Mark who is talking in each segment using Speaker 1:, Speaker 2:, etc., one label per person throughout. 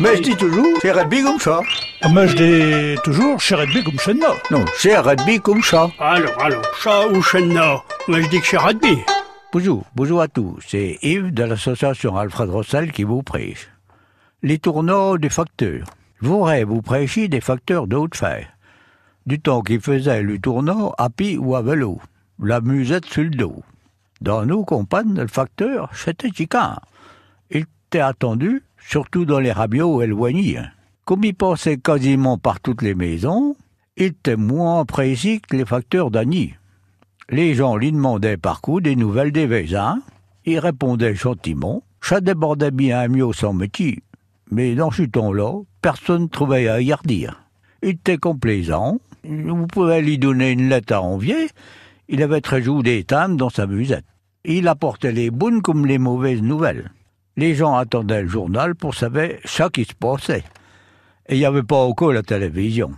Speaker 1: Mais je dis toujours, c'est rugby comme ça.
Speaker 2: Mais je dis toujours, chez Redby comme chez nous.
Speaker 1: Non, c'est rugby comme ça.
Speaker 3: Alors, alors, chat ou chenna Moi, je dis que c'est rugby.
Speaker 1: Bonjour, bonjour à tous. C'est Yves de l'association Alfred Rossel qui vous prêche. Les tournois des facteurs. Je voudrais vous prêcher des facteurs de haute fer. Du temps qui faisait le tournoi à pied ou à vélo. La musette sur le dos. Dans nos campagnes, le facteur, c'était chicane. Il était attendu, surtout dans les rabios éloignés. Comme il passait quasiment par toutes les maisons, il était moins précis que les facteurs d'Annie. Les gens lui demandaient par coup des nouvelles des voisins. Il répondait gentiment. Ça débordait bien mieux sans métier. Mais dans ce temps-là, personne ne trouvait à y redire. Il était complaisant. Vous pouvez lui donner une lettre à envier. Il avait très joué des timbres dans sa musette. Il apportait les bonnes comme les mauvaises nouvelles. Les gens attendaient le journal pour savoir ce qui se passait. Et il n'y avait pas encore la télévision.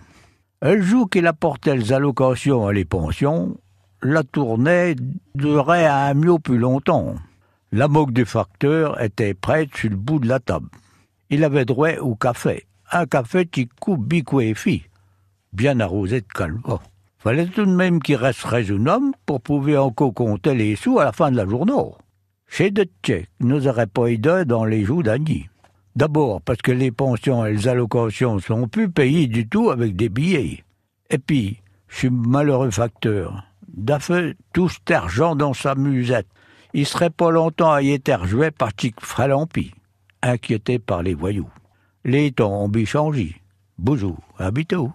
Speaker 1: Le jour qu'il apportait les allocations à les pensions, la tournée durait un mieux plus longtemps. La moque du facteur était prête sur le bout de la table. Il avait droit au café. Un café qui coupe bicouéfi, bien arrosé de calva. Fallait tout de même qu'il reste raisonnable pour pouvoir encore compter les sous à la fin de la journée. Chez de tchèques nous aurait pas aidé dans les jours d'année. D'abord parce que les pensions et les allocations sont plus payées du tout avec des billets. Et puis, je suis malheureux facteur. D'affaire tout cet argent dans sa musette. Il serait pas longtemps à y être joué par Tic Fralampi, inquiété par les voyous. Les temps ont changé. Bonjour, à bientôt.